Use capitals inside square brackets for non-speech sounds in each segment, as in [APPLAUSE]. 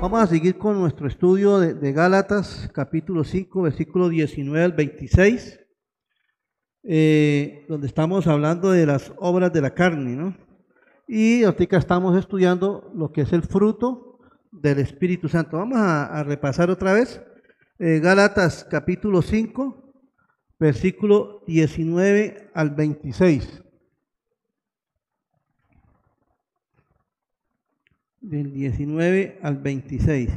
Vamos a seguir con nuestro estudio de, Gálatas, capítulo 5, versículo 19 al 26, eh, donde estamos hablando de las obras de la carne, ¿no? Y ahorita estamos estudiando lo que es el fruto del Espíritu Santo. Vamos a, repasar otra vez. Eh, Gálatas, capítulo 5, versículo 19 al 26. del 19 al 26.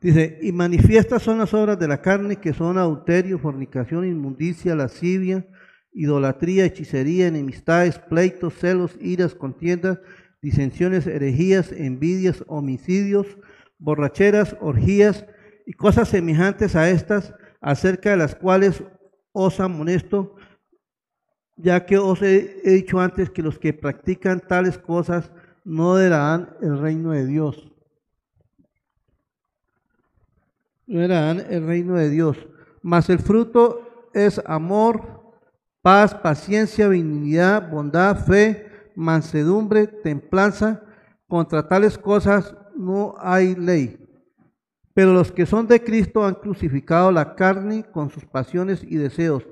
Dice, y manifiestas son las obras de la carne que son adulterio, fornicación, inmundicia, lascivia, idolatría, hechicería, enemistades, pleitos, celos, iras, contiendas, disensiones, herejías, envidias, homicidios, borracheras, orgías y cosas semejantes a estas, acerca de las cuales os amonesto, ya que os he, dicho antes que los que practican tales cosas no darán el reino de Dios. No darán el reino de Dios. Mas el fruto es amor, paz, paciencia, benignidad, bondad, fe, mansedumbre, templanza. Contra tales cosas no hay ley. Pero los que son de Cristo han crucificado la carne con sus pasiones y deseos.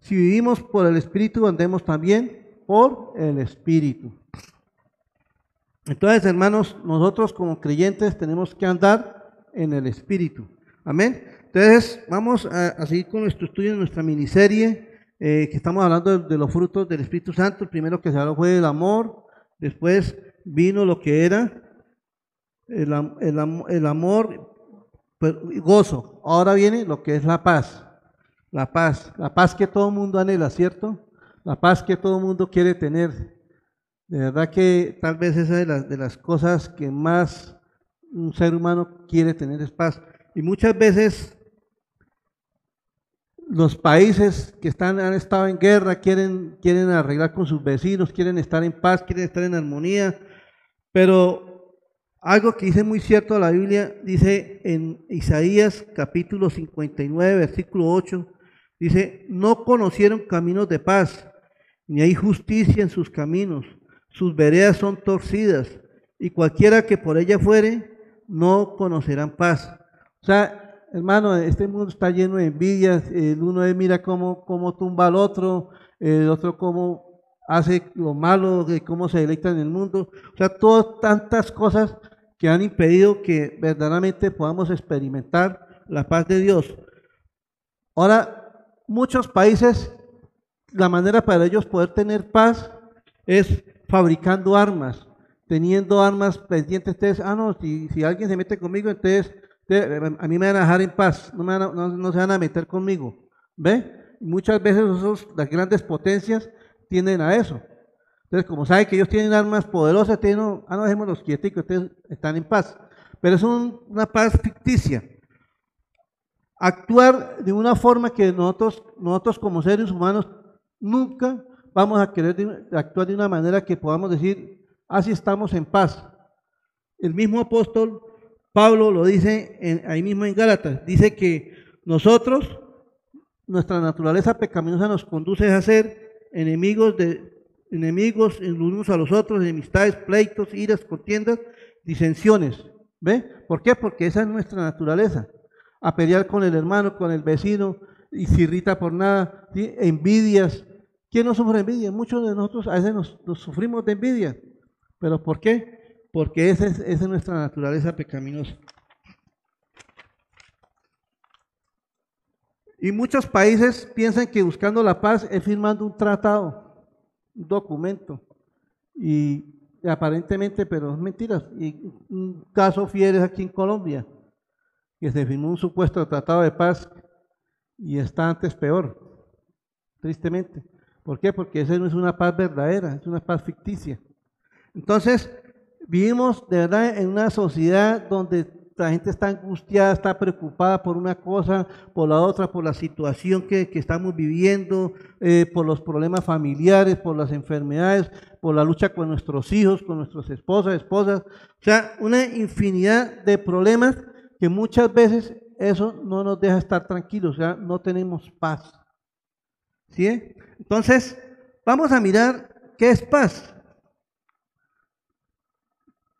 Si vivimos por el Espíritu, andemos también por el Espíritu. Entonces, hermanos, nosotros como creyentes tenemos que andar en el Espíritu. Amén. Entonces, vamos a, seguir con nuestro estudio, nuestra miniserie, eh, que estamos hablando de, los frutos del Espíritu Santo. El primero que se habló fue el amor, después vino lo que era el, el amor, pues, gozo. Ahora viene lo que es la paz. La paz, la paz que todo el mundo anhela, ¿cierto? La paz que todo el mundo quiere tener. De verdad que tal vez esa de de las cosas que más un ser humano quiere tener es paz. Y muchas veces los países que están, han estado en guerra quieren, quieren arreglar con sus vecinos, quieren estar en paz, quieren estar en armonía, pero algo que dice muy cierto la Biblia, dice en Isaías capítulo 59, versículo 8, dice, no conocieron caminos de paz, ni hay justicia en sus caminos sus veredas son torcidas, y cualquiera que por ella fuere, no conocerán paz. O sea, hermano, este mundo está lleno de envidias, el uno mira cómo, cómo tumba al otro, el otro cómo hace lo malo, cómo se deleita en el mundo. O sea, todas tantas cosas que han impedido que verdaderamente podamos experimentar la paz de Dios. Ahora, muchos países, la manera para ellos poder tener paz es fabricando armas, teniendo armas pendientes. Ustedes, ah, no, si, si alguien se mete conmigo, entonces a mí me van a dejar en paz, no, no, se van a meter conmigo. ¿Ve? Muchas veces las grandes potencias tienden a eso. Entonces, como saben que ellos tienen armas poderosas, tienen, ah, no, dejemos los quieticos, ustedes están en paz. Pero es una paz ficticia. Actuar de una forma que nosotros, nosotros como seres humanos nunca vamos a querer actuar de una manera que podamos decir, así estamos en paz. El mismo apóstol Pablo lo dice ahí mismo en Gálatas, dice que nosotros, nuestra naturaleza pecaminosa nos conduce a ser enemigos de enemigos unos a los otros, enemistades, pleitos, iras, contiendas, disensiones. ¿Ve? ¿Por qué? Porque esa es nuestra naturaleza. A pelear con el hermano, con el vecino, y se irrita por nada, envidias, ¿Quién no sufre envidia? Muchos de nosotros a veces nos, sufrimos de envidia. ¿Pero por qué? Porque esa es, nuestra naturaleza pecaminosa. Y muchos países piensan que buscando la paz es firmando un tratado, un documento. Y, aparentemente, pero es mentira. Y un caso fiel es aquí en Colombia, que se firmó un supuesto tratado de paz y está antes peor, tristemente. ¿Por qué? Porque esa no es una paz verdadera, es una paz ficticia. Entonces, vivimos de verdad en una sociedad donde la gente está angustiada, está preocupada por una cosa, por la otra, por la situación que, estamos viviendo, eh, por los problemas familiares, por las enfermedades, por la lucha con nuestros hijos, con nuestras esposas, esposas. O sea, una infinidad de problemas que muchas veces eso no nos deja estar tranquilos, o sea, no tenemos paz. ¿Sí? Entonces, vamos a mirar qué es paz.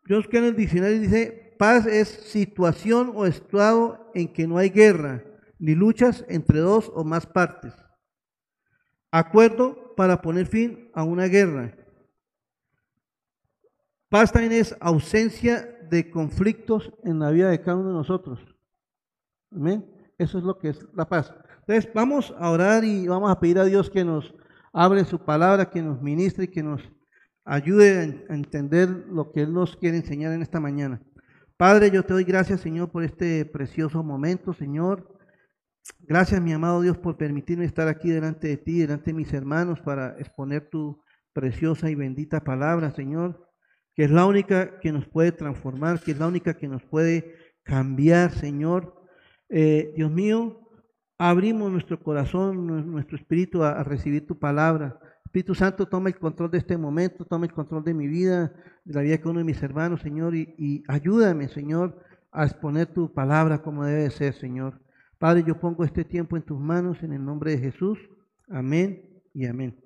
Dios que en el diccionario dice, paz es situación o estado en que no hay guerra ni luchas entre dos o más partes. Acuerdo para poner fin a una guerra. Paz también es ausencia de conflictos en la vida de cada uno de nosotros. Amén. Eso es lo que es la paz. Entonces, vamos a orar y vamos a pedir a Dios que nos abre su palabra, que nos ministre y que nos ayude a entender lo que Él nos quiere enseñar en esta mañana. Padre, yo te doy gracias, Señor, por este precioso momento, Señor. Gracias, mi amado Dios, por permitirme estar aquí delante de ti, delante de mis hermanos, para exponer tu preciosa y bendita palabra, Señor, que es la única que nos puede transformar, que es la única que nos puede cambiar, Señor. Eh, Dios mío, abrimos nuestro corazón, nuestro espíritu a, recibir tu palabra. Espíritu Santo, toma el control de este momento, toma el control de mi vida, de la vida de uno de mis hermanos, Señor, y ayúdame, Señor, a exponer tu palabra como debe ser, Señor. Padre, yo pongo este tiempo en tus manos en el nombre de Jesús. Amén y amén.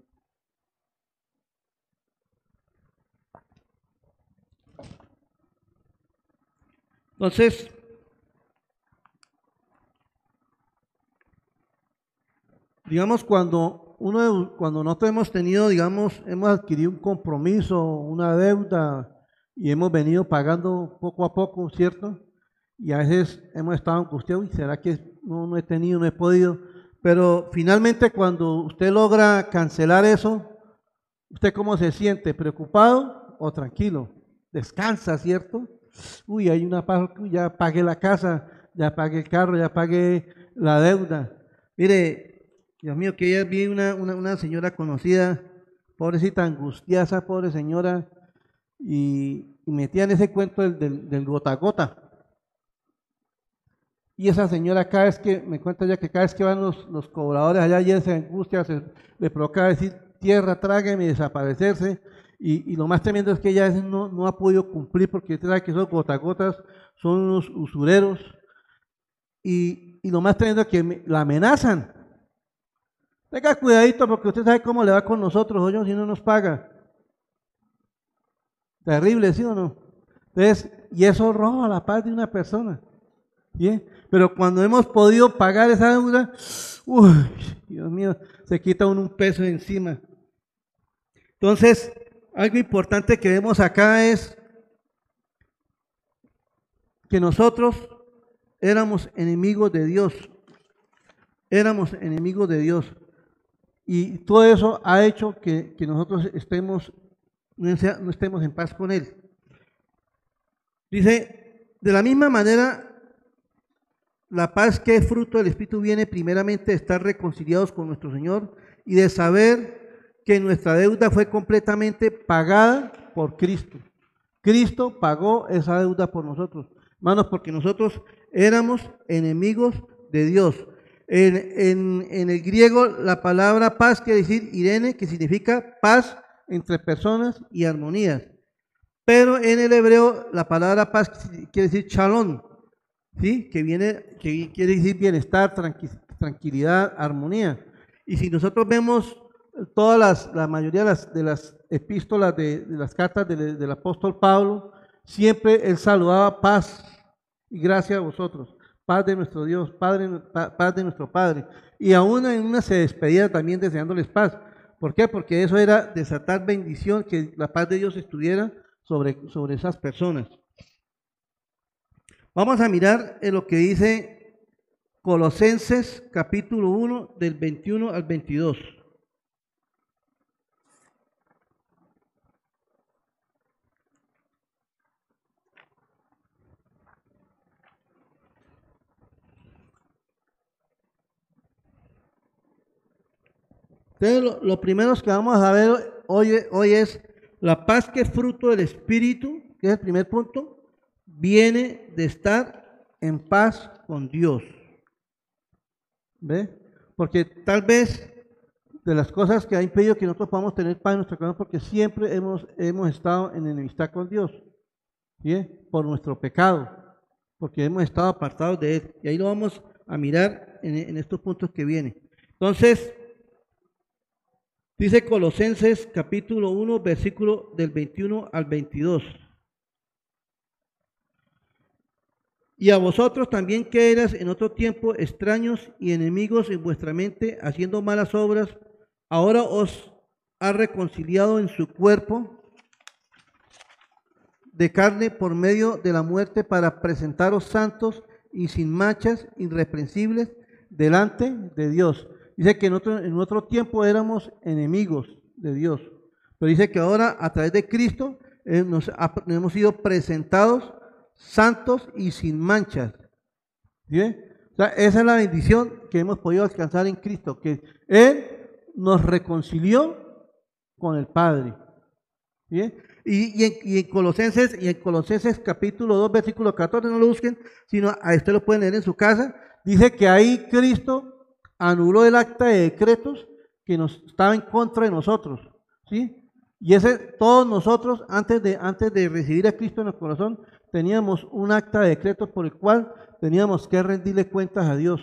Entonces, digamos, cuando uno, cuando nosotros hemos tenido, digamos, hemos adquirido un compromiso, una deuda y hemos venido pagando poco a poco, ¿cierto? Y a veces hemos estado angustiados y será que no, no he tenido, no he podido. Pero finalmente cuando usted logra cancelar eso, ¿usted cómo se siente? ¿Preocupado o tranquilo? Descansa, ¿cierto? Uy, hay una ya pagué la casa, ya pagué el carro, ya pagué la deuda. Mire, Dios mío, que ella vi una, una, señora conocida, pobrecita, angustiasa, pobre señora, y, y metían ese cuento del, del, gota a gota. Y esa señora cada vez que, me cuenta ya que cada vez que van los, los cobradores allá y se angustia, se, le provoca decir, tierra, trágame y desaparecerse. Y, lo más tremendo es que ella no, no ha podido cumplir porque sabe que esos gotagotas son unos usureros. Y, y lo más tremendo es que la amenazan. Tenga cuidadito porque usted sabe cómo le va con nosotros, oye, si no nos paga. Terrible, ¿sí o no? Entonces, y eso roba la paz de una persona. Pero cuando hemos podido pagar esa deuda, uy, Dios mío, se quita un peso encima. Entonces, algo importante que vemos acá es que nosotros éramos enemigos de Dios. Éramos enemigos de Dios. Y todo eso ha hecho que, nosotros estemos, no estemos en paz con Él. Dice, de la misma manera, la paz que es fruto del Espíritu viene primeramente de estar reconciliados con nuestro Señor y de saber que nuestra deuda fue completamente pagada por Cristo. Cristo pagó esa deuda por nosotros. Hermanos, porque nosotros éramos enemigos de Dios. En, en, el griego la palabra paz quiere decir Irene, que significa paz entre personas y armonías. Pero en el hebreo la palabra paz quiere decir chalón, ¿sí? que, viene, que quiere decir bienestar, tranquilidad, armonía. Y si nosotros vemos todas las, la mayoría de las, de las epístolas, de, las cartas del, apóstol Pablo, siempre él saludaba paz y gracias a vosotros, paz de nuestro Dios, padre, paz de nuestro Padre. Y aún en una se despedía también deseándoles paz. ¿Por qué? Porque eso era desatar bendición, que la paz de Dios estuviera sobre, sobre esas personas. Vamos a mirar en lo que dice Colosenses capítulo 1 del 21 al 22. Entonces, lo, lo primero que vamos a ver hoy, hoy es la paz que es fruto del Espíritu, que es el primer punto viene de estar en paz con Dios. ¿Ve? Porque tal vez de las cosas que ha impedido que nosotros podamos tener paz en nuestro corazón, porque siempre hemos, hemos estado en enemistad con Dios, ¿sí? por nuestro pecado. porque hemos estado apartados de Él. Y ahí lo vamos a mirar en, en estos puntos que vienen. Entonces, dice Colosenses capítulo 1, versículo del 21 al 22. Y a vosotros también que eras en otro tiempo extraños y enemigos en vuestra mente, haciendo malas obras, ahora os ha reconciliado en su cuerpo de carne por medio de la muerte para presentaros santos y sin manchas, irreprensibles, delante de Dios. Dice que en otro, en otro tiempo éramos enemigos de Dios, pero dice que ahora a través de Cristo eh, nos, hemos sido presentados santos y sin manchas. esa es la bendición que hemos podido alcanzar en Cristo, que Él nos reconcilió con el Padre. Y, y, en, Colosenses, y en Colosenses capítulo 2, versículo 14, no lo busquen, sino a este lo pueden leer en su casa, dice que ahí Cristo anuló el acta de decretos que nos estaba en contra de nosotros. ¿sí? Y ese, todos nosotros, antes de, antes de recibir a Cristo en el corazón, teníamos un acta de decreto por el cual teníamos que rendirle cuentas a Dios.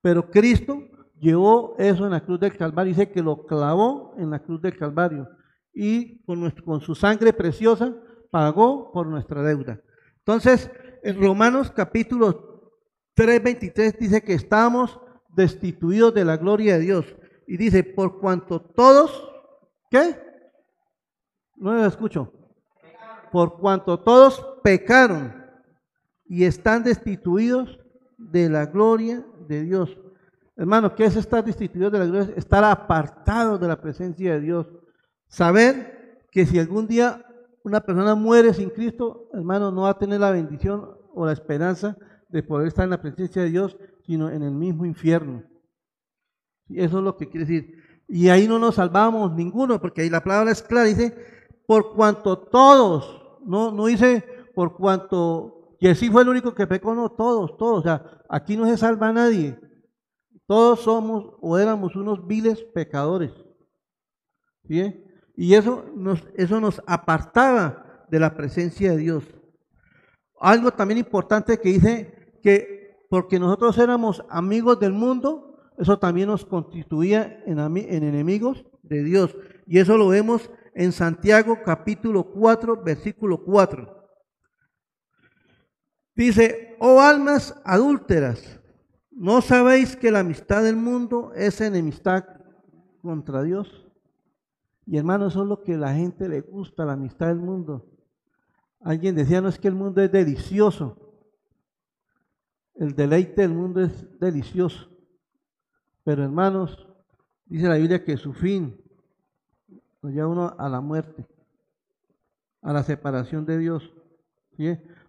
Pero Cristo llevó eso en la cruz del Calvario, dice que lo clavó en la cruz del Calvario y con, con su sangre preciosa pagó por nuestra deuda. Entonces, en Romanos capítulo 3, 23 dice que estamos destituidos de la gloria de Dios. Y dice, por cuanto todos, ¿qué? No lo escucho por cuanto todos pecaron y están destituidos de la gloria de Dios. Hermano, ¿qué es estar destituido de la gloria? Estar apartado de la presencia de Dios. Saber que si algún día una persona muere sin Cristo, hermano, no va a tener la bendición o la esperanza de poder estar en la presencia de Dios, sino en el mismo infierno. Eso es lo que quiere decir. Y ahí no nos salvamos ninguno, porque ahí la palabra es clara, dice, por cuanto todos no, no dice por cuanto Jesús fue el único que pecó, no, todos, todos. O sea, aquí no se salva nadie. Todos somos o éramos unos viles pecadores. ¿Sí? Y eso nos, eso nos apartaba de la presencia de Dios. Algo también importante que dice que porque nosotros éramos amigos del mundo, eso también nos constituía en, en enemigos de Dios. Y eso lo vemos en Santiago capítulo 4, versículo 4. Dice, oh almas adúlteras, ¿no sabéis que la amistad del mundo es enemistad contra Dios? Y hermano, eso es lo que a la gente le gusta, la amistad del mundo. Alguien decía, no es que el mundo es delicioso. El deleite del mundo es delicioso. Pero hermanos, dice la Biblia que su fin nos lleva uno a la muerte, a la separación de Dios.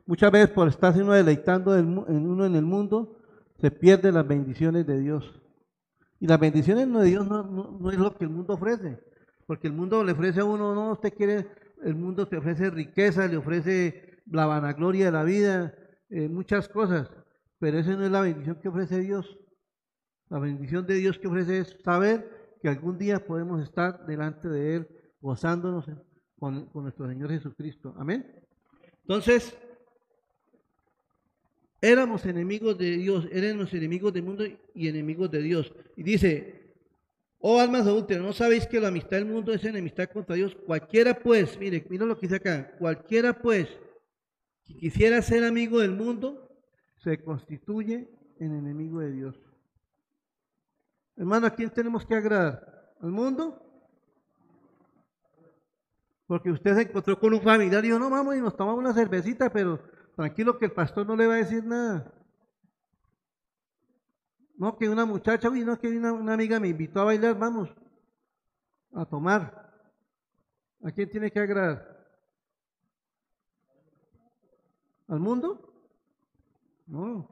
Muchas veces por estarse uno deleitando en uno en el mundo, se pierden las bendiciones de Dios. Y las bendiciones de Dios no, es lo que el mundo ofrece, porque el mundo le ofrece a uno, no, usted quiere, el mundo te ofrece riqueza, le ofrece la vanagloria de la vida, eh, muchas cosas, pero esa no es la bendición que ofrece Dios. La bendición de Dios que ofrece es saber que algún día podemos estar delante de Él gozándonos con, nuestro Señor Jesucristo. Amén. Entonces, éramos enemigos de Dios, éramos enemigos del mundo y enemigos de Dios. Y dice, oh almas adúlteras, ¿no sabéis que la amistad del mundo es enemistad contra Dios? Cualquiera pues, mire, mira lo que dice acá, cualquiera pues que quisiera ser amigo del mundo, se constituye en enemigo de Dios. Hermano, ¿a quién tenemos que agradar? ¿Al mundo? Porque usted se encontró con un familiar y dijo, no, vamos y nos tomamos una cervecita, pero tranquilo que el pastor no le va a decir nada. No, que una muchacha, uy, no, que una, una amiga me invitó a bailar, vamos a tomar. ¿A quién tiene que agradar? ¿Al mundo? No.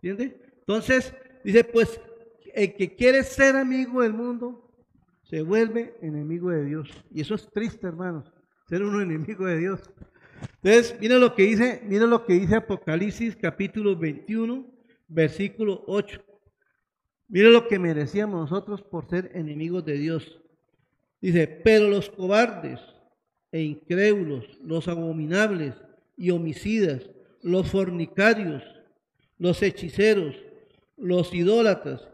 ¿Entiende? Entonces, dice, pues el que quiere ser amigo del mundo se vuelve enemigo de Dios. Y eso es triste, hermanos, ser uno [LAUGHS] enemigo de Dios. Entonces, mira lo que dice, mira lo que dice Apocalipsis capítulo 21, versículo 8. Mira lo que merecíamos nosotros por ser enemigos de Dios. Dice, pero los cobardes e incrédulos, los abominables y homicidas, los fornicarios, los hechiceros, los idólatras,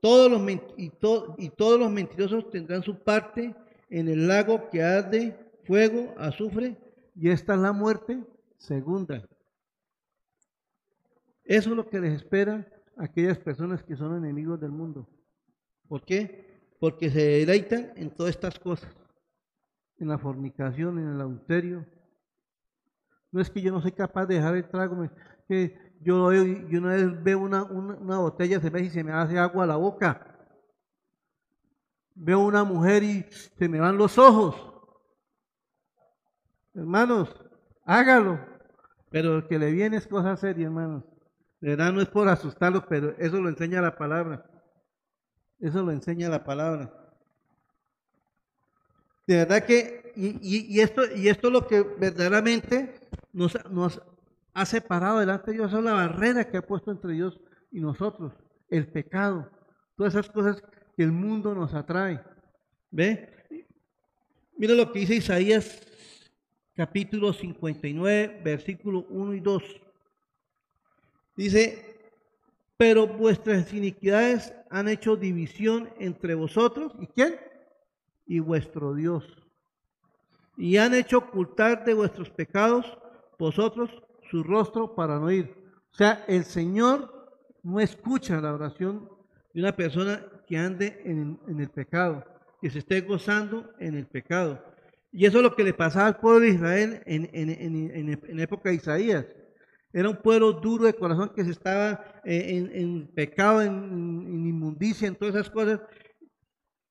todos los, y, todos los mentirosos tendrán su parte en el lago que arde fuego, azufre, y esta es la muerte segunda. Eso es lo que les espera a aquellas personas que son enemigos del mundo. ¿Por qué? Porque se deleitan en todas estas cosas, en la fornicación, en el adulterio. No es que yo no soy capaz de dejar el trago, que yo, yo una vez veo una, una, botella de cerveza y se me hace agua a la boca. Veo una mujer y se me van los ojos. Hermanos, hágalo. Pero que le viene es cosa seria, hermanos. De verdad no es por asustarlos, pero eso lo enseña la palabra. Eso lo enseña la palabra. De verdad que, y, esto, y esto es lo que verdaderamente nos, ha separado delante de Dios, es la barrera que ha puesto entre Dios y nosotros, el pecado, todas esas cosas que el mundo nos atrae. ¿Ve? Mira lo que dice Isaías capítulo 59, versículo 1 y 2. Dice, pero vuestras iniquidades han hecho división entre vosotros, ¿y quién? Y vuestro Dios. Y han hecho ocultar de vuestros pecados vosotros su rostro para no ir. O sea, el Señor no escucha la oración de una persona que ande en, el pecado, que se esté gozando en el pecado. Y eso es lo que le pasaba al pueblo de Israel en, en época de Isaías. Era un pueblo duro de corazón que se estaba eh, en, pecado, en, inmundicia, en todas esas cosas.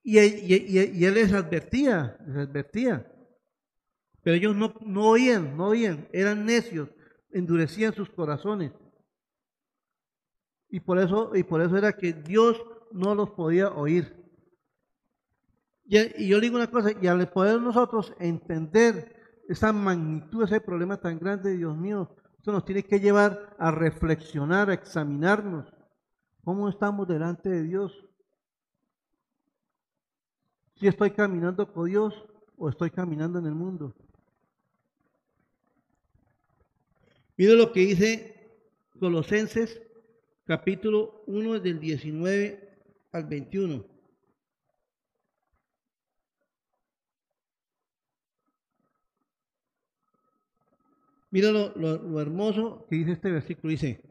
Y, él les advertía, les advertía. Pero ellos no, no oían, no oían, eran necios, endurecían sus corazones. Y por eso, y por eso era que Dios no los podía oír. Y, yo digo una cosa, y al poder nosotros entender esa magnitud, ese problema tan grande, Dios mío, esto nos tiene que llevar a reflexionar, a examinarnos. ¿Cómo estamos delante de Dios? Si estoy caminando con Dios o estoy caminando en el mundo. Mire lo que dice Colosenses capítulo 1 del 19 al 21. Mira lo, hermoso que dice este versículo. Dice,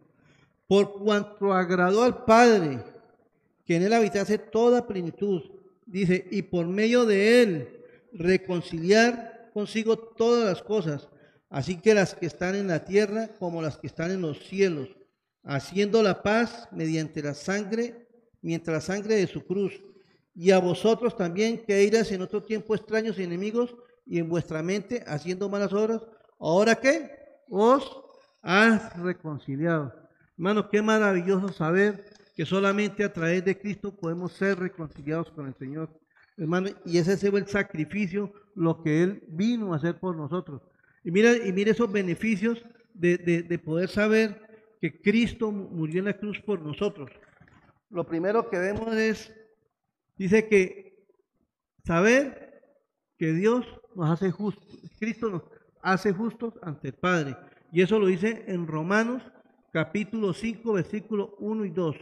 por cuanto agradó al Padre que en él habitase toda plenitud, dice, y por medio de él reconciliar consigo todas las cosas así que las que están en la tierra como las que están en los cielos, haciendo la paz mediante la sangre, mientras la sangre de su cruz. Y a vosotros también que eras en otro tiempo extraños y enemigos y en vuestra mente haciendo malas obras, ahora que os has reconciliado. Hermano, qué maravilloso saber que solamente a través de Cristo podemos ser reconciliados con el Señor. Hermano, y ese fue el sacrificio, lo que Él vino a hacer por nosotros. Y mira, y mira esos beneficios de, poder saber que Cristo murió en la cruz por nosotros. Lo primero que vemos es, dice que saber que Dios nos hace justos, Cristo nos hace justos ante el Padre. Y eso lo dice en Romanos capítulo 5, versículo 1 y 2.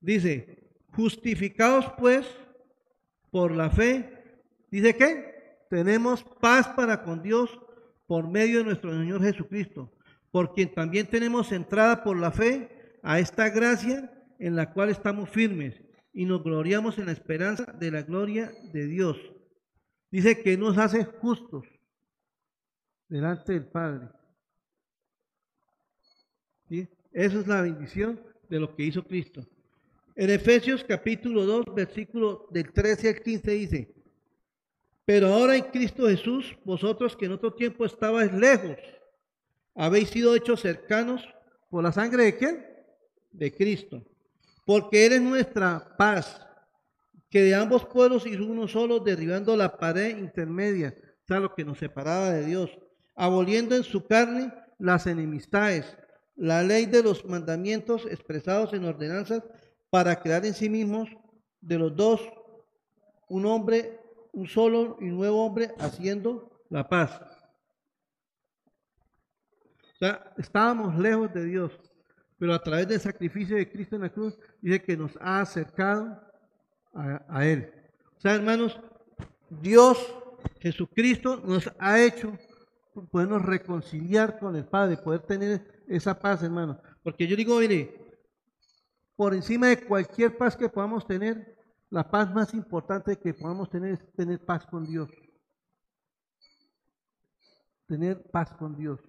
Dice, justificados pues por la fe, dice que tenemos paz para con Dios por medio de nuestro Señor Jesucristo, por quien también tenemos entrada por la fe a esta gracia en la cual estamos firmes y nos gloriamos en la esperanza de la gloria de Dios. Dice que nos hace justos delante del Padre. ¿Sí? Esa es la bendición de lo que hizo Cristo. En Efesios capítulo 2, versículo del 13 al 15 dice, pero ahora en Cristo Jesús, vosotros que en otro tiempo estabais lejos, habéis sido hechos cercanos por la sangre de quién? De Cristo. Porque eres nuestra paz, que de ambos pueblos hizo uno solo, derribando la pared intermedia, o sea, lo que nos separaba de Dios, aboliendo en su carne las enemistades, la ley de los mandamientos expresados en ordenanzas, para crear en sí mismos de los dos un hombre un solo y nuevo hombre haciendo la paz. sea, estábamos lejos de Dios, pero a través del sacrificio de Cristo en la cruz, dice que nos ha acercado a, Él. O sea, hermanos, Dios, Jesucristo, nos ha hecho podernos reconciliar con el Padre, poder tener esa paz, hermanos. Porque yo digo, mire, por encima de cualquier paz que podamos tener, la paz más importante que podamos tener es tener paz con Dios. Tener paz con Dios.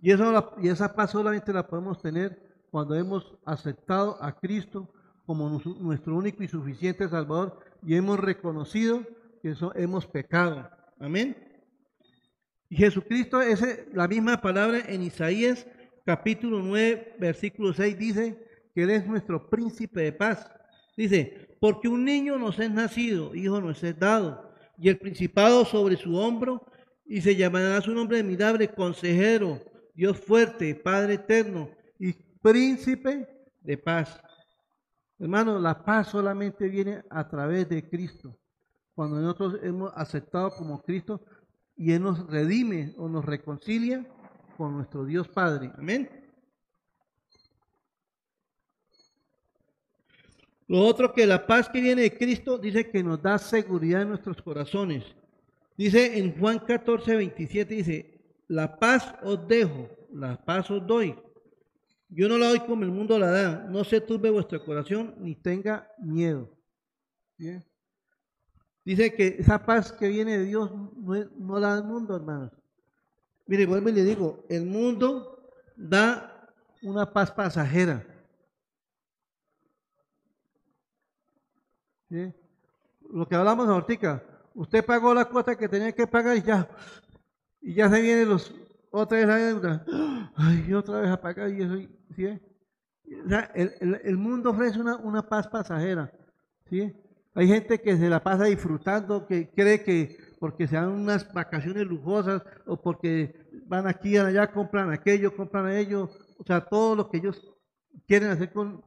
Y, eso, y esa paz solamente la podemos tener cuando hemos aceptado a Cristo como nuestro único y suficiente Salvador y hemos reconocido que eso hemos pecado. Amén. Y Jesucristo, es la misma palabra en Isaías capítulo 9, versículo 6 dice que Él es nuestro príncipe de paz. Dice, porque un niño nos es nacido, hijo nos es dado, y el principado sobre su hombro, y se llamará su nombre admirable, consejero, Dios fuerte, Padre eterno, y príncipe de paz. Hermano, la paz solamente viene a través de Cristo. Cuando nosotros hemos aceptado como Cristo y Él nos redime o nos reconcilia con nuestro Dios Padre. Amén. Lo otro que la paz que viene de Cristo dice que nos da seguridad en nuestros corazones. Dice en Juan 14, 27, dice, la paz os dejo, la paz os doy. Yo no la doy como el mundo la da. No se turbe vuestro corazón ni tenga miedo. Dice que esa paz que viene de Dios no, la da el mundo, hermanos. Mire, vuelvo y le digo, el mundo da una paz pasajera. Lo que hablamos ahorita, usted pagó la cuota que tenía que pagar y ya, y ya se viene los otra vez la deuda, ay, otra vez a pagar y eso, ¿sí? el, mundo ofrece una, una paz pasajera, ¿sí? Hay gente que se la pasa disfrutando, que cree que porque se dan unas vacaciones lujosas o porque van aquí allá, compran aquello, compran aquello, o sea, todo lo que ellos quieren hacer con...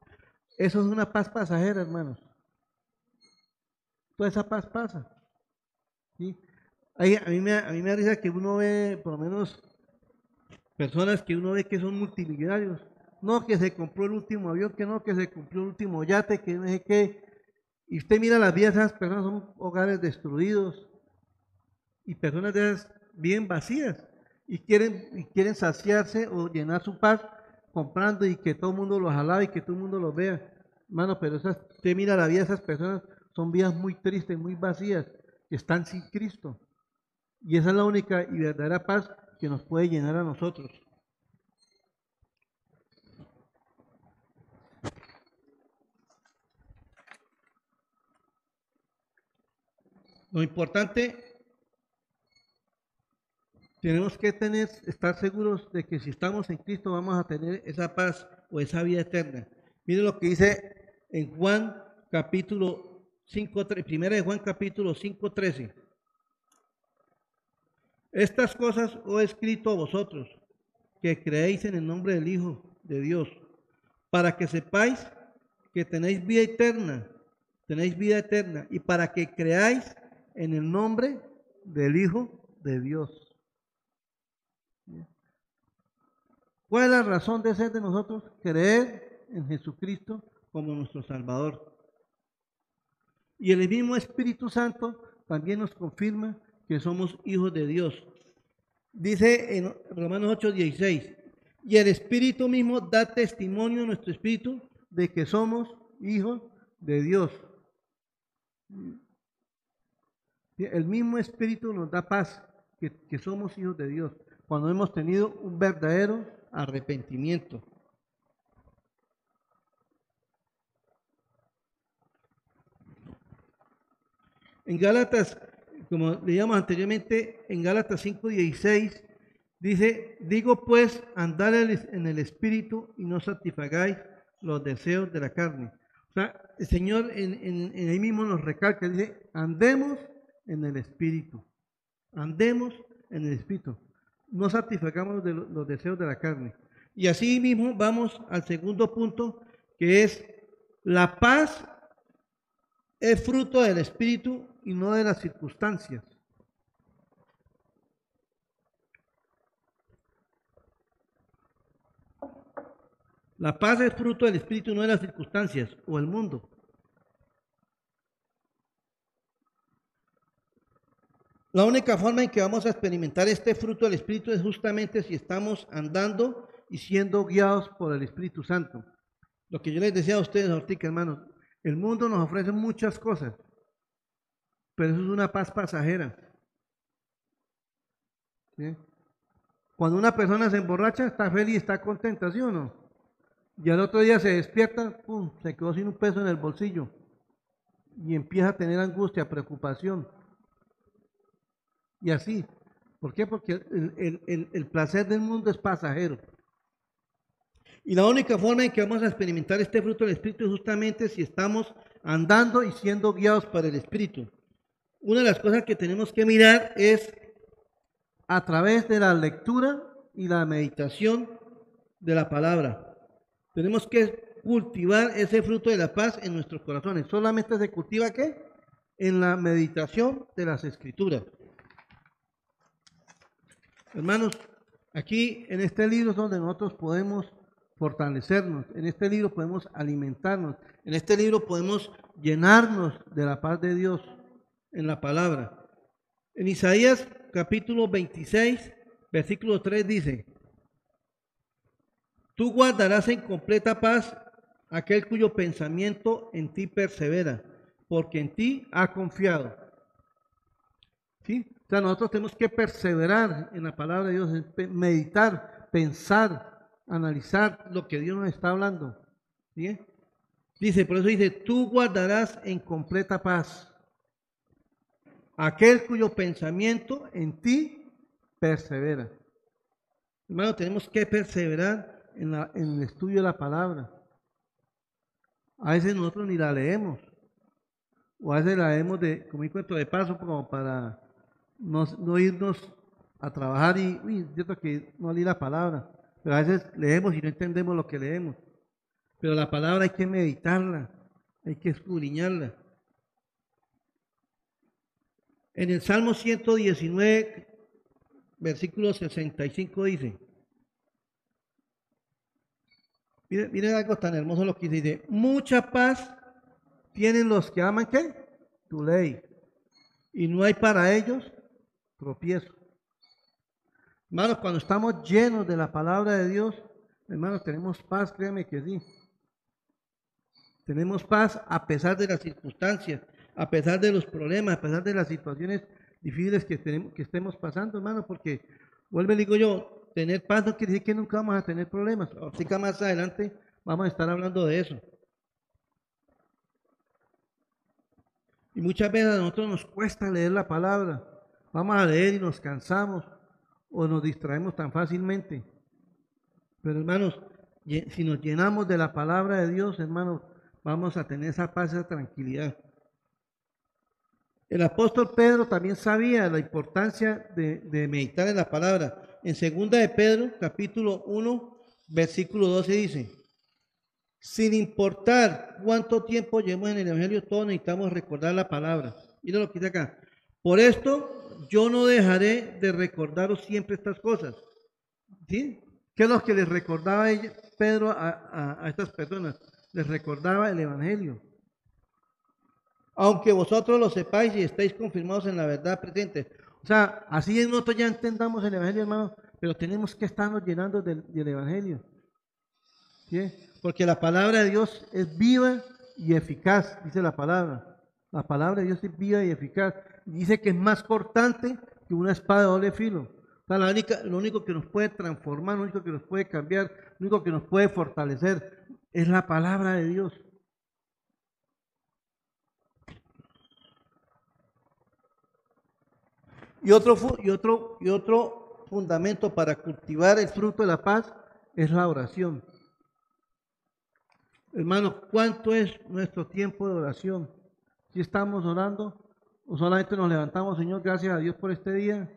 Eso es una paz pasajera, hermanos. Toda esa paz pasa. ¿sí? a, mí me, a mí me da que uno ve, por lo menos, personas que uno ve que son multimillonarios. No, que se compró el último avión, que no, que se compró el último yate, que no sé qué. Y usted mira las vidas de esas personas, son hogares destruidos y personas de esas bien vacías y quieren, y quieren saciarse o llenar su paz comprando y que todo el mundo los alabe y que todo el mundo los vea. Hermano, pero esas, usted mira la vida de esas personas, son vidas muy tristes, muy vacías, que están sin Cristo. Y esa es la única y verdadera paz que nos puede llenar a nosotros. Lo importante, tenemos que tener, estar seguros de que si estamos en Cristo vamos a tener esa paz o esa vida eterna. Miren lo que dice en Juan capítulo 5, primera de Juan capítulo 5, 13. Estas cosas os he escrito a vosotros, que creéis en el nombre del Hijo de Dios, para que sepáis que tenéis vida eterna, tenéis vida eterna, y para que creáis en el nombre del Hijo de Dios. ¿Cuál es la razón de ser de nosotros? Creer en Jesucristo como nuestro Salvador. Y el mismo Espíritu Santo también nos confirma que somos hijos de Dios. Dice en Romanos 8:16, y el Espíritu mismo da testimonio a nuestro Espíritu de que somos hijos de Dios. El mismo Espíritu nos da paz, que, somos hijos de Dios, cuando hemos tenido un verdadero arrepentimiento. En Gálatas, como leíamos anteriormente, en Gálatas 5:16, dice, digo pues, andad en el Espíritu y no satisfagáis los deseos de la carne. O sea, el Señor en, en ahí mismo nos recalca, dice, andemos en el Espíritu. Andemos en el Espíritu. No satisfagamos de los deseos de la carne. Y así mismo vamos al segundo punto, que es la paz es fruto del Espíritu y no de las circunstancias. La paz es fruto del Espíritu, no de las circunstancias o el mundo. La única forma en que vamos a experimentar este fruto del Espíritu es justamente si estamos andando y siendo guiados por el Espíritu Santo. Lo que yo les decía a ustedes ahorita, hermanos, el mundo nos ofrece muchas cosas, pero eso es una paz pasajera. Cuando una persona se emborracha, está feliz, está contenta, ¿sí o no? Y al otro día se despierta, pum, se quedó sin un peso en el bolsillo y empieza a tener angustia, preocupación. Y así. ¿Por qué? Porque el, placer del mundo es pasajero. Y la única forma en que vamos a experimentar este fruto del Espíritu es justamente si estamos andando y siendo guiados por el Espíritu. Una de las cosas que tenemos que mirar es a través de la lectura y la meditación de la palabra. Tenemos que cultivar ese fruto de la paz en nuestros corazones. Solamente se cultiva qué? En la meditación de las escrituras. Hermanos, aquí en este libro es donde nosotros podemos fortalecernos, en este libro podemos alimentarnos, en este libro podemos llenarnos de la paz de Dios en la palabra. En Isaías capítulo 26, versículo 3 dice, tú guardarás en completa paz aquel cuyo pensamiento en ti persevera, porque en ti ha confiado. ¿Sí? O sea, nosotros tenemos que perseverar en la palabra de Dios, meditar, pensar, analizar lo que Dios nos está hablando. ¿sí? Dice, por eso dice, tú guardarás en completa paz aquel cuyo pensamiento en ti persevera. Hermano, tenemos que perseverar en, en el estudio de la palabra. A veces nosotros ni la leemos. O a veces la leemos de, como encuentro de paso, como para no, irnos a trabajar y, uy, cierto que no leí la palabra, pero a veces leemos y no entendemos lo que leemos. Pero la palabra hay que meditarla, hay que escudriñarla. En el Salmo 119, versículo 65 dice, miren, miren algo tan hermoso lo que dice, mucha paz tienen los que aman qué? Tu ley. Y no hay para ellos tropiezo. Hermanos, cuando estamos llenos de la palabra de Dios, hermanos, tenemos paz, créeme que sí. Tenemos paz a pesar de las circunstancias, a pesar de los problemas, a pesar de las situaciones difíciles que, tenemos, que estemos pasando, hermanos, porque, vuelve, digo yo, tener paz no quiere decir que nunca vamos a tener problemas. Así que más adelante vamos a estar hablando de eso. Y muchas veces a nosotros nos cuesta leer la palabra. Vamos a leer y nos cansamos o nos distraemos tan fácilmente. Pero hermanos, si nos llenamos de la palabra de Dios, hermanos, vamos a tener esa paz, esa tranquilidad. El apóstol Pedro también sabía la importancia de, meditar en la palabra. En segunda de Pedro, capítulo 1, versículo 12 dice, sin importar cuánto tiempo llevemos en el Evangelio, todos necesitamos recordar la palabra. Mira lo que dice acá. Por esto yo no dejaré de recordaros siempre estas cosas. ¿Sí? ¿Qué es lo que les recordaba Pedro a, estas personas? Les recordaba el Evangelio. Aunque vosotros lo sepáis y estéis confirmados en la verdad presente. O sea, así es nosotros ya entendamos el Evangelio, hermano, pero tenemos que estarnos llenando del, Evangelio. ¿Sí? Porque la palabra de Dios es viva y eficaz, dice la palabra. La palabra de Dios es viva y eficaz. Dice que es más cortante que una espada de doble filo. O sea, lo único que nos puede transformar, lo único que nos puede cambiar, lo único que nos puede fortalecer es la palabra de Dios. Y otro, y otro, y otro fundamento para cultivar el fruto de la paz es la oración. Hermanos, ¿cuánto es nuestro tiempo de oración? Si estamos orando solamente nos levantamos, Señor, gracias a Dios por este día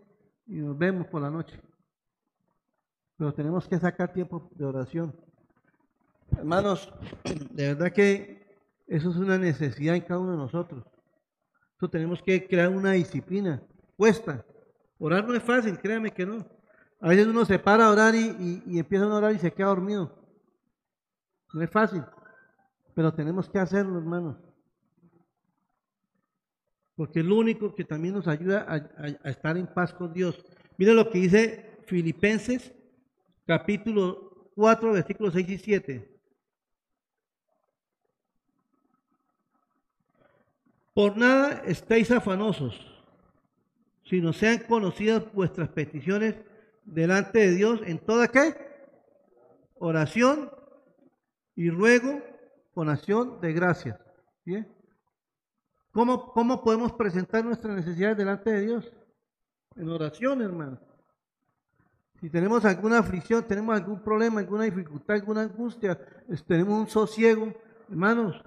y nos vemos por la noche. Pero tenemos que sacar tiempo de oración. Hermanos, [CLEARS THROAT] de verdad que eso es una necesidad en cada uno de nosotros. Tenemos que crear una disciplina. Cuesta. Orar no es fácil, créame que no. A veces uno se para a orar y, y empieza a orar y se queda dormido. No es fácil, pero tenemos que hacerlo, hermanos. Porque es lo único que también nos ayuda a, estar en paz con Dios. Mira lo que dice Filipenses, capítulo 4, versículos 6 y 7. Por nada estéis afanosos, sino sean conocidas vuestras peticiones delante de Dios en toda qué? Oración y ruego con acción de gracias. ¿Bien? ¿Cómo, ¿Cómo podemos presentar nuestras necesidades delante de Dios? En oración, hermano. Si tenemos alguna aflicción, tenemos algún problema, alguna dificultad, alguna angustia, tenemos un sosiego, hermanos,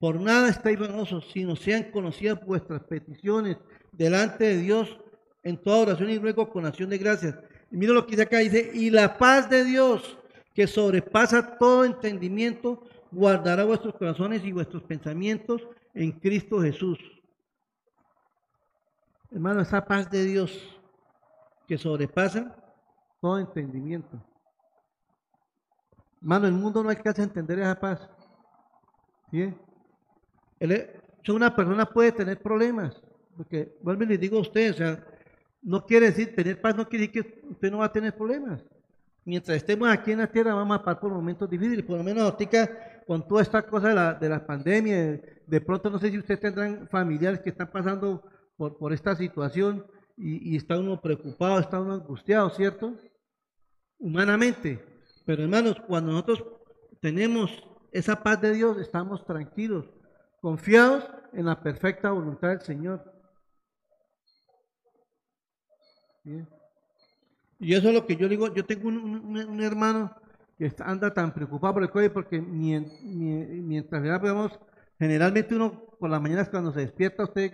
por nada estáis vanosos, sino sean conocidas vuestras peticiones delante de Dios en toda oración y ruego con acción de gracias. Y mira lo que dice acá, dice, y la paz de Dios, que sobrepasa todo entendimiento, guardará vuestros corazones y vuestros pensamientos en Cristo Jesús. Hermano, esa paz de Dios que sobrepasa todo entendimiento. Hermano, el mundo no alcanza a entender esa paz. ¿Sí? una persona puede tener problemas, porque vuelvo y le digo a usted, o sea, no quiere decir, tener paz no quiere decir que usted no va a tener problemas. Mientras estemos aquí en la tierra vamos a pasar por momentos difíciles, por lo menos ahorita con toda esta cosa de la, de la pandemia, de pronto no sé si ustedes tendrán familiares que están pasando por, por esta situación y, y está uno preocupado, está uno angustiado, ¿cierto? Humanamente. Pero hermanos, cuando nosotros tenemos esa paz de Dios, estamos tranquilos confiados en la perfecta voluntad del Señor. Y eso es lo que yo digo, yo tengo un, hermano que anda tan preocupado por el COVID porque mientras vemos, generalmente uno por las mañanas cuando se despierta usted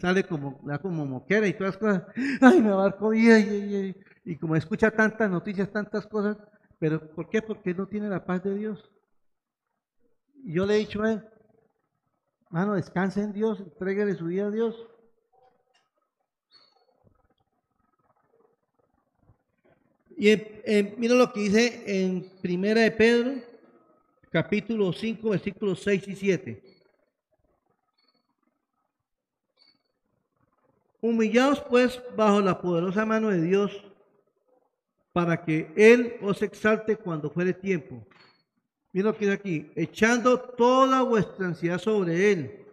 sale como, como moquera y todas las cosas, [LAUGHS] ay me va COVID y, como escucha tantas noticias, tantas cosas, pero ¿por qué? Porque no tiene la paz de Dios. Yo le he dicho a él, Mano, descanse en Dios, entréguele su vida a Dios. Y mira lo que dice en Primera de Pedro, capítulo 5, versículos 6 y 7. Humillaos pues bajo la poderosa mano de Dios, para que Él os exalte cuando fuere tiempo Mira lo que dice aquí, echando toda vuestra ansiedad sobre Él,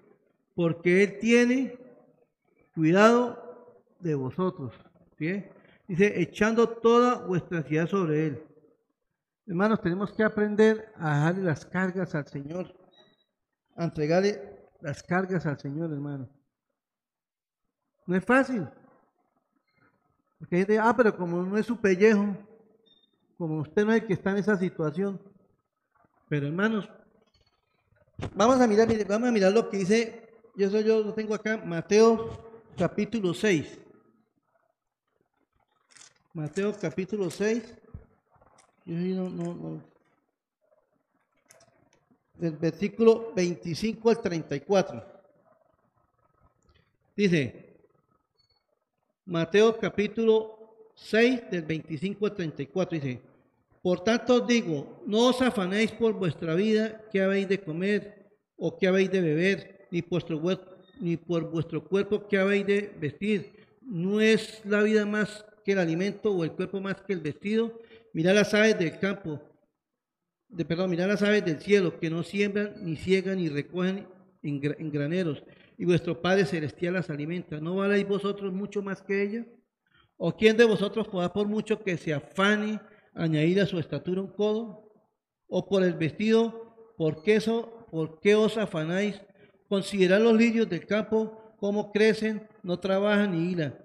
porque Él tiene cuidado de vosotros. Dice, echando toda vuestra ansiedad sobre Él. Hermanos, tenemos que aprender a dejarle las cargas al Señor, a entregarle las cargas al Señor, hermano. No es fácil. Porque hay gente, ah, pero como no es su pellejo, como usted no es el que está en esa situación, pero hermanos, vamos a mirar, vamos a mirar lo que dice, yo soy yo lo tengo acá, Mateo capítulo 6. Mateo capítulo 6. no, no. Del versículo 25 al 34. Dice, Mateo capítulo 6 del 25 al 34 dice, por tanto os digo, no os afanéis por vuestra vida, qué habéis de comer o qué habéis de beber, ni, ni por vuestro cuerpo qué habéis de vestir. No es la vida más que el alimento o el cuerpo más que el vestido. Mirad las aves del campo, de, perdón, mirad las aves del cielo, que no siembran, ni ciegan, ni recogen en, graneros, y vuestro Padre Celestial las alimenta. ¿No valéis vosotros mucho más que ella? ¿O quién de vosotros podrá por mucho que se afane? añadir a su estatura un codo? ¿O por el vestido, por qué, eso, por qué os afanáis? Considerad los lirios del campo, cómo crecen, no trabajan ni hilan.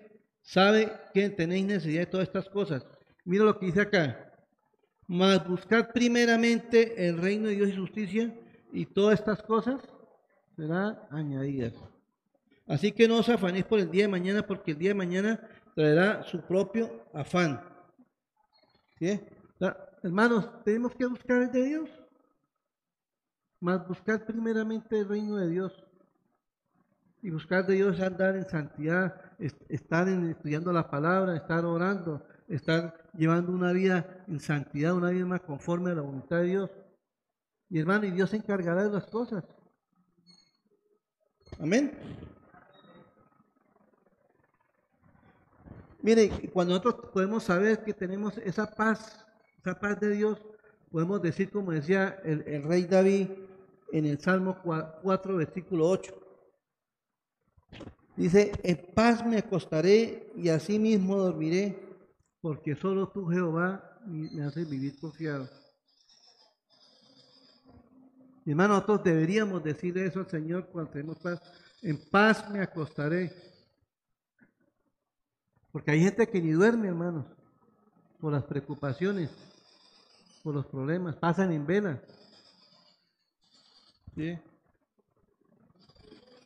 sabe que tenéis necesidad de todas estas cosas. Mira lo que dice acá. Mas buscar primeramente el reino de Dios y justicia y todas estas cosas serán añadidas. Así que no os afanéis por el día de mañana, porque el día de mañana traerá su propio afán. ¿Sí? Hermanos, tenemos que buscar el de Dios. Más buscar primeramente el reino de Dios. Y buscar de Dios andar en santidad, estar estudiando la palabra, estar orando, estar llevando una vida en santidad, una vida más conforme a la voluntad de Dios. Y hermano, y Dios se encargará de las cosas. Amén. Mire, cuando nosotros podemos saber que tenemos esa paz, esa paz de Dios, podemos decir, como decía el, el rey David en el Salmo 4, versículo 8. Dice, en paz me acostaré y así mismo dormiré, porque solo tú, Jehová, me haces vivir confiado. hermano, nosotros deberíamos decirle eso al Señor cuando tenemos paz. En paz me acostaré. Porque hay gente que ni duerme, hermanos, por las preocupaciones, por los problemas, pasan en vela. ¿Sí?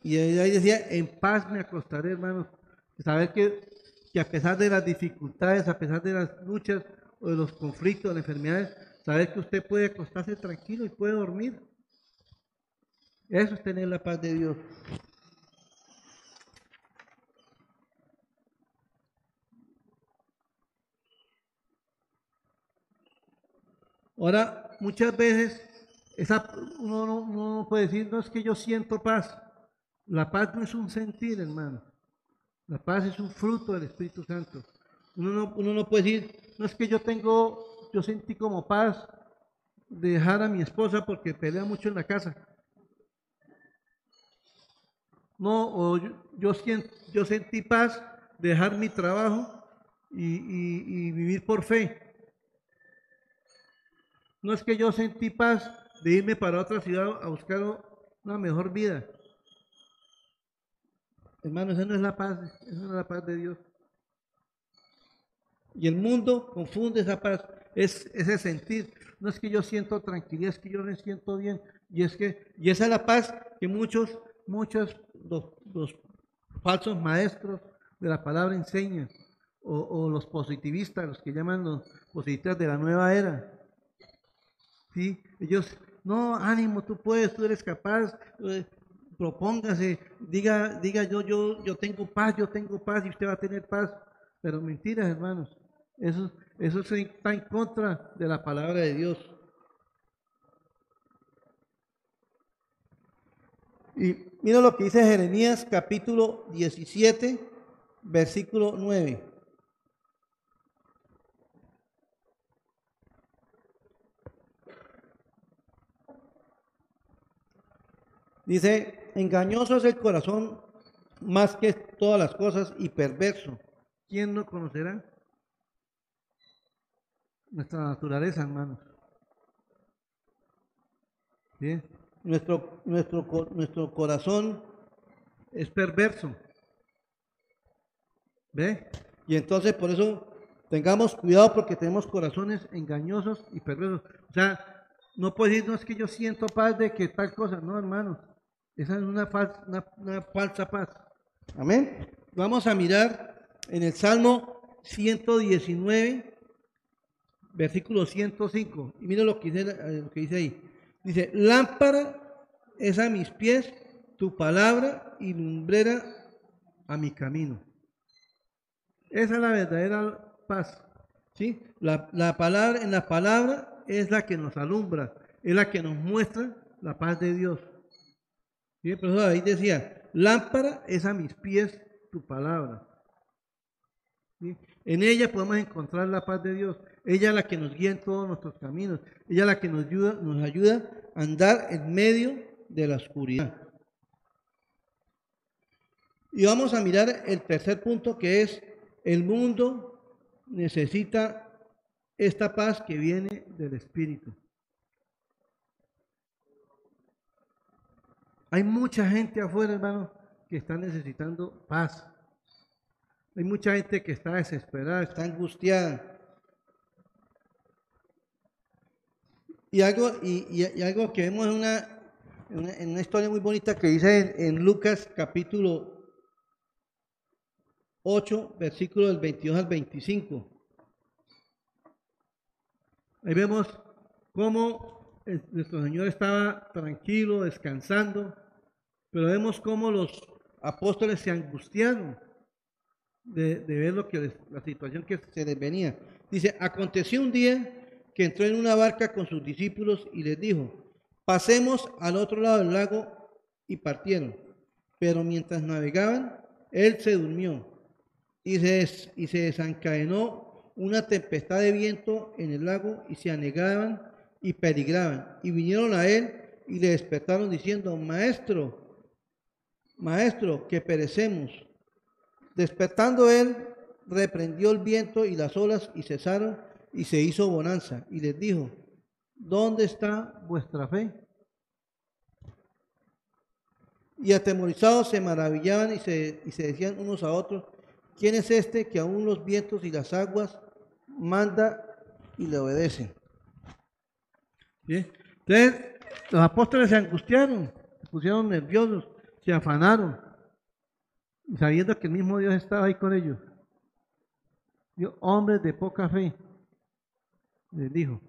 Y ahí decía, en paz me acostaré, hermanos. Saber que, que, a pesar de las dificultades, a pesar de las luchas o de los conflictos, de las enfermedades, saber que usted puede acostarse tranquilo y puede dormir. Eso es tener la paz de Dios. Ahora, muchas veces esa, uno, no puede decir, no es que yo siento paz. La paz no es un sentir, hermano. La paz es un fruto del Espíritu Santo. Uno no, uno no puede decir, no es que yo tengo, yo sentí como paz de dejar a mi esposa porque pelea mucho en la casa. No, o yo, siento, yo sentí paz de dejar mi trabajo y, y vivir por fe. No es que yo sentí paz de irme para otra ciudad a buscar una mejor vida. Hermano, esa no es la paz, esa no es la paz de Dios. Y el mundo confunde esa paz, es ese sentir. No es que yo siento tranquilidad, es que yo me siento bien. Y es que, y esa es la paz que muchos, muchos los, falsos maestros de la palabra enseñan. O, los positivistas, los que llaman los positivistas de la nueva era. ¿Sí? Ellos, no, ánimo, tú puedes, tú eres capaz, propóngase, diga, diga yo, yo, yo tengo paz, yo tengo paz y usted va a tener paz. Pero mentiras, hermanos. Eso, eso está en contra de la palabra de Dios. Y mira lo que dice Jeremías capítulo 17, versículo 9. Dice, engañoso es el corazón más que todas las cosas y perverso. ¿Quién no conocerá? Nuestra naturaleza, hermanos. Nuestro, nuestro, nuestro corazón es perverso. ¿Ve? Y entonces por eso tengamos cuidado porque tenemos corazones engañosos y perversos. O sea, no puede decir, no es que yo siento paz de que tal cosa. No, hermanos. Esa es una falsa, una, falsa paz. Amén. Vamos a mirar en el Salmo 119, versículo 105. Y mira lo que dice, eh, lo que dice ahí. Dice, lámpara es a mis pies tu palabra y lumbrera a mi camino. Esa es la verdadera paz. ¿sí? La, la, palabra, en la palabra es la que nos alumbra, es la que nos muestra la paz de Dios. Pero ahí decía, lámpara es a mis pies tu palabra. En ella podemos encontrar la paz de Dios. Ella es la que nos guía en todos nuestros caminos. Ella es la que nos ayuda, nos ayuda a andar en medio de la oscuridad. Y vamos a mirar el tercer punto que es el mundo necesita esta paz que viene del Espíritu. Hay mucha gente afuera, hermano, que está necesitando paz. Hay mucha gente que está desesperada, está angustiada. Y algo, y, algo que vemos en una, en una, historia muy bonita que dice en, Lucas capítulo 8, versículo del 22 al 25. Ahí vemos cómo nuestro Señor estaba tranquilo, descansando, pero vemos cómo los apóstoles se angustiaron de, de ver lo que la situación que se les venía. Dice, aconteció un día que entró en una barca con sus discípulos y les dijo, pasemos al otro lado del lago y partieron. Pero mientras navegaban, él se durmió y se, y se desencadenó una tempestad de viento en el lago y se anegaban y peligraban. Y vinieron a él y le despertaron diciendo, maestro, maestro, que perecemos. Despertando él, reprendió el viento y las olas y cesaron y se hizo bonanza. Y les dijo, ¿dónde está vuestra fe? Y atemorizados se maravillaban y se, y se decían unos a otros, ¿quién es este que aún los vientos y las aguas manda y le obedecen? Entonces, los apóstoles se angustiaron, se pusieron nerviosos, se afanaron, sabiendo que el mismo Dios estaba ahí con ellos. Hombres de poca fe, les dijo.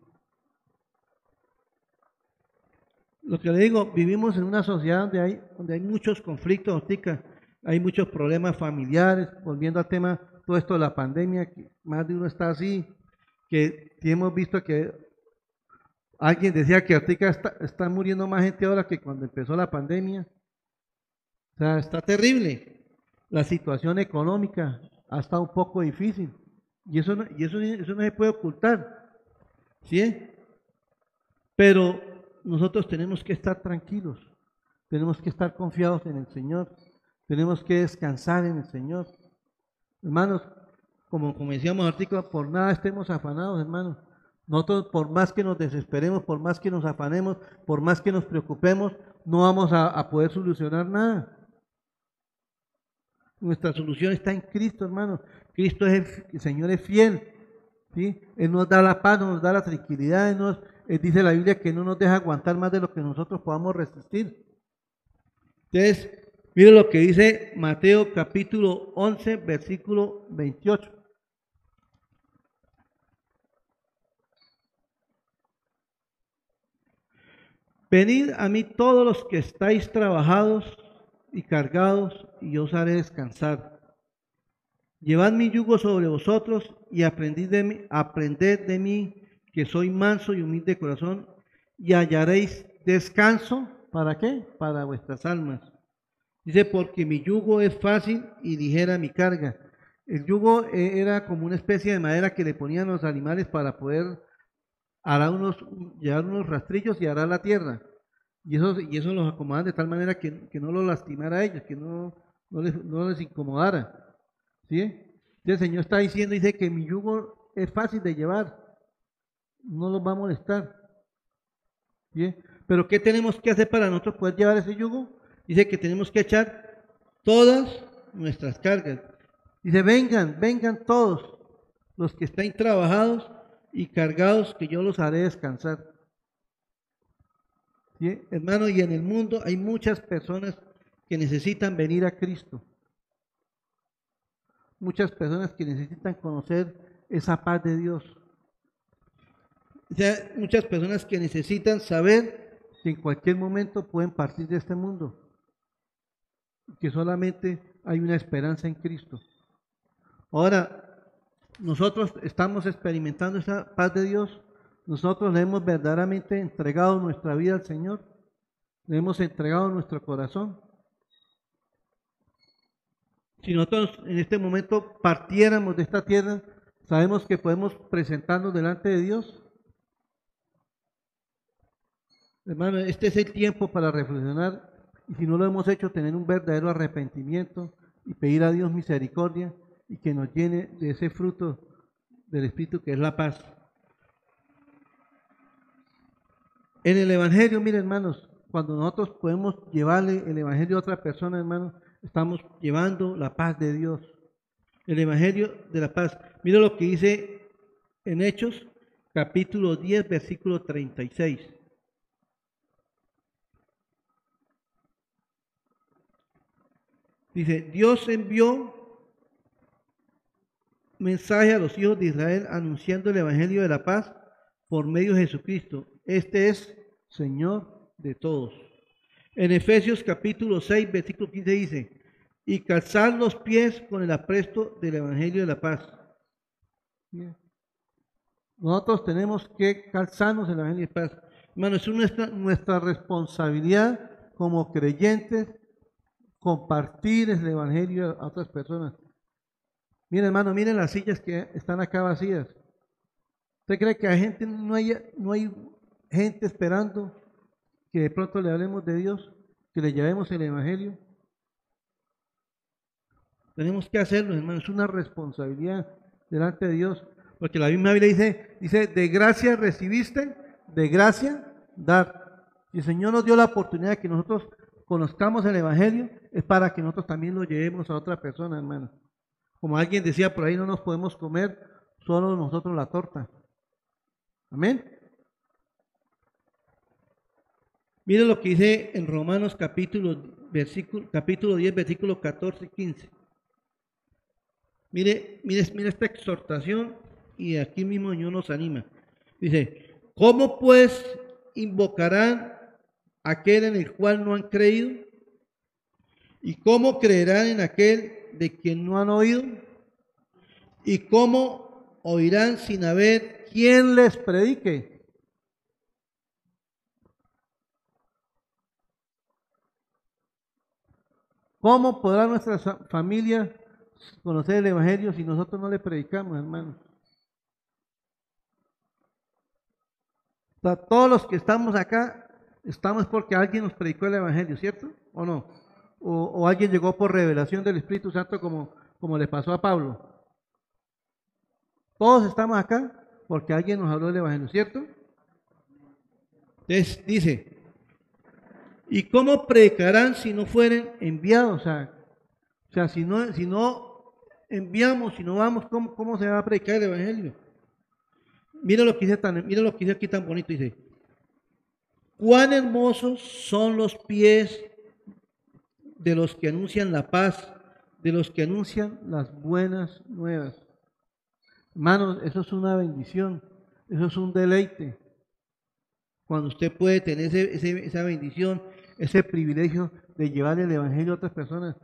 Lo que le digo, vivimos en una sociedad donde hay, donde hay muchos conflictos, ahorita hay muchos problemas familiares, volviendo al tema, todo esto de la pandemia, más de uno está así, que hemos visto que alguien decía que ahorita está, está muriendo más gente ahora que cuando empezó la pandemia. O sea, está terrible. La situación económica ha estado un poco difícil. Y eso no, y eso, eso no se puede ocultar. ¿Sí? Pero nosotros tenemos que estar tranquilos. Tenemos que estar confiados en el Señor. Tenemos que descansar en el Señor. Hermanos, como, como decíamos por nada estemos afanados, hermanos. Nosotros, por más que nos desesperemos, por más que nos afanemos, por más que nos preocupemos, no vamos a, poder solucionar nada. Nuestra solución está en Cristo, hermano. Cristo es el, Señor es fiel. ¿sí? Él nos da la paz, nos da la tranquilidad. Él nos, él dice la Biblia que no nos deja aguantar más de lo que nosotros podamos resistir. Entonces, mire lo que dice Mateo capítulo 11, versículo 28. Venid a mí todos los que estáis trabajados y cargados, y yo os haré descansar. Llevad mi yugo sobre vosotros y aprended de mí, que soy manso y humilde de corazón, y hallaréis descanso. ¿Para qué? Para vuestras almas. Dice, porque mi yugo es fácil y ligera mi carga. El yugo eh, era como una especie de madera que le ponían los animales para poder hará unos, llevar unos rastrillos y hará la tierra. Y eso, y eso los acomodan de tal manera que, que no los lastimara a ellos, que no, no, les, no les incomodara. ¿Sí? El Señor está diciendo, dice que mi yugo es fácil de llevar, no los va a molestar. ¿Sí? Pero ¿qué tenemos que hacer para nosotros poder llevar ese yugo? Dice que tenemos que echar todas nuestras cargas. Dice, vengan, vengan todos los que estén trabajados y cargados, que yo los haré descansar. Hermano, y en el mundo hay muchas personas que necesitan venir a Cristo. Muchas personas que necesitan conocer esa paz de Dios. O sea, muchas personas que necesitan saber que en cualquier momento pueden partir de este mundo. Que solamente hay una esperanza en Cristo. Ahora, nosotros estamos experimentando esa paz de Dios. Nosotros le hemos verdaderamente entregado nuestra vida al Señor. Le hemos entregado nuestro corazón. Si nosotros en este momento partiéramos de esta tierra, sabemos que podemos presentarnos delante de Dios. Hermano, este es el tiempo para reflexionar y si no lo hemos hecho, tener un verdadero arrepentimiento y pedir a Dios misericordia y que nos llene de ese fruto del Espíritu que es la paz. En el Evangelio, miren hermanos, cuando nosotros podemos llevarle el Evangelio a otra persona, hermanos, estamos llevando la paz de Dios. El Evangelio de la paz. Mira lo que dice en Hechos, capítulo 10, versículo 36. Dice, Dios envió mensaje a los hijos de Israel anunciando el Evangelio de la paz por medio de Jesucristo. Este es Señor de todos. En Efesios capítulo 6, versículo 15 dice, y calzar los pies con el apresto del Evangelio de la paz. Nosotros tenemos que calzarnos el Evangelio de la paz. Hermano, es nuestra, nuestra responsabilidad como creyentes compartir el Evangelio a otras personas. Miren, hermano, miren las sillas que están acá vacías. ¿Usted cree que hay gente, no hay, no hay gente esperando que de pronto le hablemos de Dios, que le llevemos el Evangelio? Tenemos que hacerlo, hermano, es una responsabilidad delante de Dios, porque la misma Biblia dice, dice, de gracia recibiste, de gracia dar. Y el Señor nos dio la oportunidad de que nosotros conozcamos el Evangelio, es para que nosotros también lo llevemos a otra persona, hermano. Como alguien decía por ahí, no nos podemos comer solo nosotros la torta. Amén. Miren lo que dice en Romanos capítulo, versículo, capítulo 10, versículo 14 y 15. Mire, mire, mire esta exhortación y aquí mismo Dios nos anima. Dice, ¿cómo pues invocarán aquel en el cual no han creído? ¿Y cómo creerán en aquel de quien no han oído? ¿Y cómo oirán sin haber quien les predique? ¿Cómo podrá nuestra familia conocer el Evangelio si nosotros no le predicamos, hermanos? todos los que estamos acá, estamos porque alguien nos predicó el Evangelio, ¿cierto? ¿O no? O, alguien llegó por revelación del Espíritu Santo como, como le pasó a Pablo. Todos estamos acá porque alguien nos habló del Evangelio, ¿cierto? Entonces dice, ¿y cómo predicarán si no fueren enviados? O sea, o sea si, no, si no enviamos, si no vamos, ¿cómo, ¿cómo se va a predicar el Evangelio? Mira lo que dice, tan, mira lo que dice aquí tan bonito, dice, cuán hermosos son los pies de los que anuncian la paz, de los que anuncian las buenas nuevas. Hermanos, eso es una bendición, eso es un deleite. Cuando usted puede tener esa bendición, ese privilegio de llevar el Evangelio a otras personas.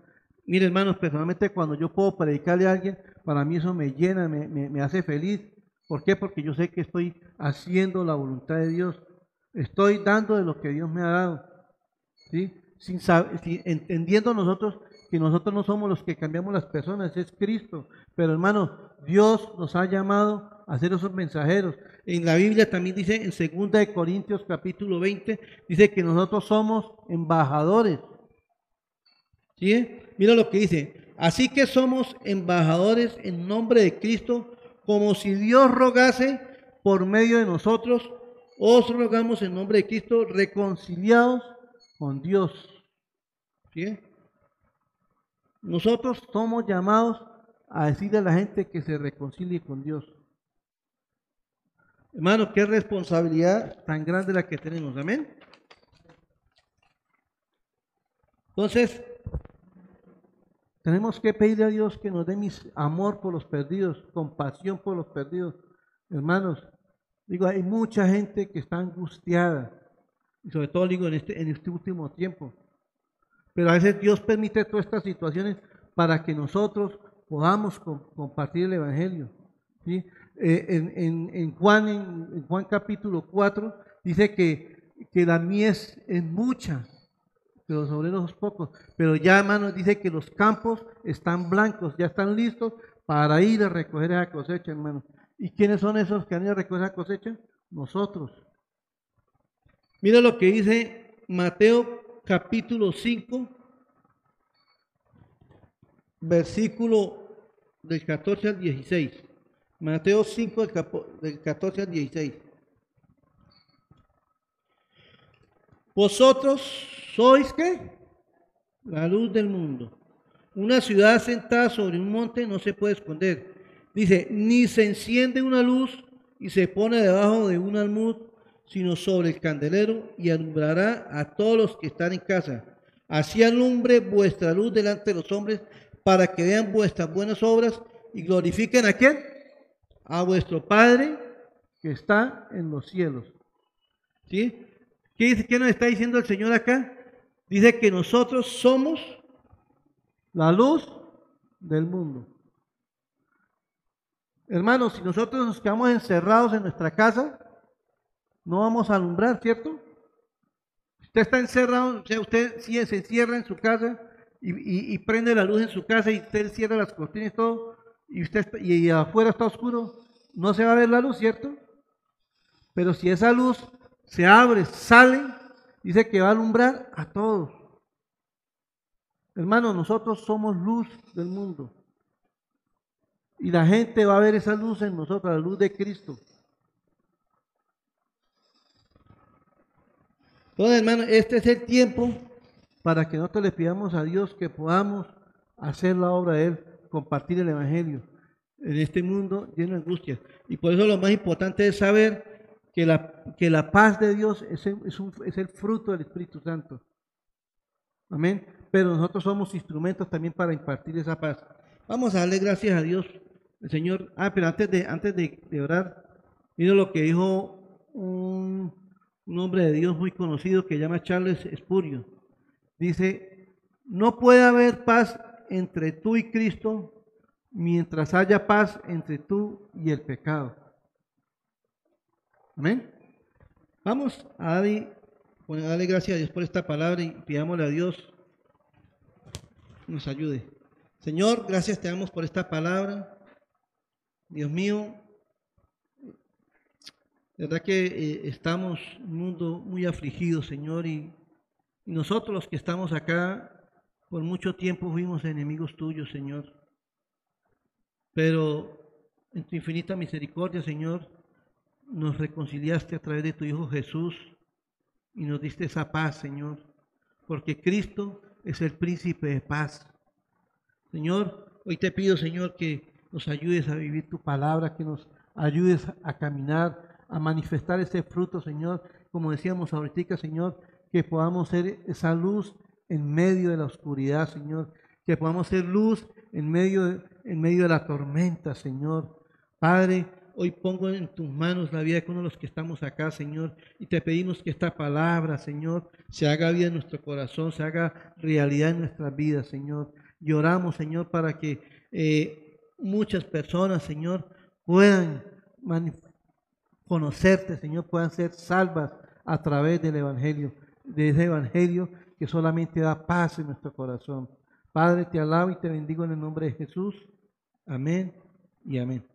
Mire, hermanos, personalmente cuando yo puedo predicarle a alguien, para mí eso me llena, me, me hace feliz. ¿Por qué? Porque yo sé que estoy haciendo la voluntad de Dios. Estoy dando de lo que Dios me ha dado. ¿sí? Sin, entendiendo nosotros que nosotros no somos los que cambiamos las personas, es Cristo. Pero hermano, Dios nos ha llamado a ser esos mensajeros. En la Biblia también dice, en 2 de Corintios capítulo 20, dice que nosotros somos embajadores. Mira lo que dice. Así que somos embajadores en nombre de Cristo, como si Dios rogase por medio de nosotros, os rogamos en nombre de Cristo, reconciliados con Dios. Nosotros somos llamados a decirle a la gente que se reconcilie con Dios. Hermano, qué responsabilidad tan grande la que tenemos. Amén. Entonces, tenemos que pedirle a Dios que nos dé mis amor por los perdidos, compasión por los perdidos. Hermanos, digo, hay mucha gente que está angustiada, y sobre todo digo en este, en este último tiempo. Pero a veces Dios permite todas estas situaciones para que nosotros podamos compartir el Evangelio. Eh, en, Juan, en, Juan capítulo 4 dice que, que la mies es mucha, pero los obreros pocos. Pero ya, hermanos, dice que los campos están blancos, ya están listos para ir a recoger esa cosecha, hermano. ¿Y quiénes son esos que han ido a recoger esa cosecha? Nosotros. Mira lo que dice Mateo capítulo 5, versículo del 14 al 16. Mateo 5, del 14 al 16. Vosotros sois qué? La luz del mundo. Una ciudad sentada sobre un monte no se puede esconder. Dice, ni se enciende una luz y se pone debajo de un almud, sino sobre el candelero y alumbrará a todos los que están en casa. Así alumbre vuestra luz delante de los hombres para que vean vuestras buenas obras y glorifiquen a quién? A vuestro Padre que está en los cielos. ¿Sí? ¿Qué, dice, ¿Qué nos está diciendo el Señor acá? Dice que nosotros somos la luz del mundo. Hermanos, si nosotros nos quedamos encerrados en nuestra casa, no vamos a alumbrar, ¿cierto? Usted está encerrado, o sea, usted se encierra en su casa y, prende la luz en su casa y usted cierra las cortinas y todo, y, usted y afuera está oscuro, no se va a ver la luz, ¿cierto? Pero si esa luz se abre, sale, dice que va a alumbrar a todos. Hermanos, nosotros somos luz del mundo. Y la gente va a ver esa luz en nosotros, la luz de Cristo. Entonces, hermanos, este es el tiempo para que nosotros le pidamos a Dios que podamos hacer la obra de Él, compartir el Evangelio en este mundo lleno de angustias. Y por eso lo más importante es saber que la, que la paz de Dios es, es, el fruto del Espíritu Santo. Amén. Pero nosotros somos instrumentos también para impartir esa paz. Vamos a darle gracias a Dios, el Señor. Ah, pero antes de, antes de, orar, mira lo que dijo un, un, hombre de Dios muy conocido que llama Charles Spurgeon. Dice, no puede haber paz entre tú y Cristo mientras haya paz entre tú y el pecado. Amén. Vamos a darle, gracias a Dios por esta palabra y pidámosle a Dios nos ayude. Señor, gracias te damos por esta palabra. Dios mío, verdad que eh, estamos un mundo muy afligido, Señor, y, y nosotros los que estamos acá por mucho tiempo fuimos enemigos tuyos, Señor. Pero en tu infinita misericordia, Señor, nos reconciliaste a través de tu Hijo Jesús y nos diste esa paz, Señor, porque Cristo es el príncipe de paz. Señor, hoy te pido, Señor, que nos ayudes a vivir tu palabra, que nos ayudes a caminar, a manifestar ese fruto, Señor, como decíamos ahorita, Señor, que podamos ser esa luz en medio de la oscuridad, Señor, que podamos ser luz en medio de, en medio de la tormenta, Señor. Padre, hoy pongo en tus manos la vida de uno de los que estamos acá, Señor, y te pedimos que esta palabra, Señor, se haga vida en nuestro corazón, se haga realidad en nuestras vidas, Señor. Lloramos, Señor, para que eh, muchas personas, Señor, puedan conocerte, Señor, puedan ser salvas a través del Evangelio, de ese Evangelio que solamente da paz en nuestro corazón. Padre, te alabo y te bendigo en el nombre de Jesús. Amén y amén.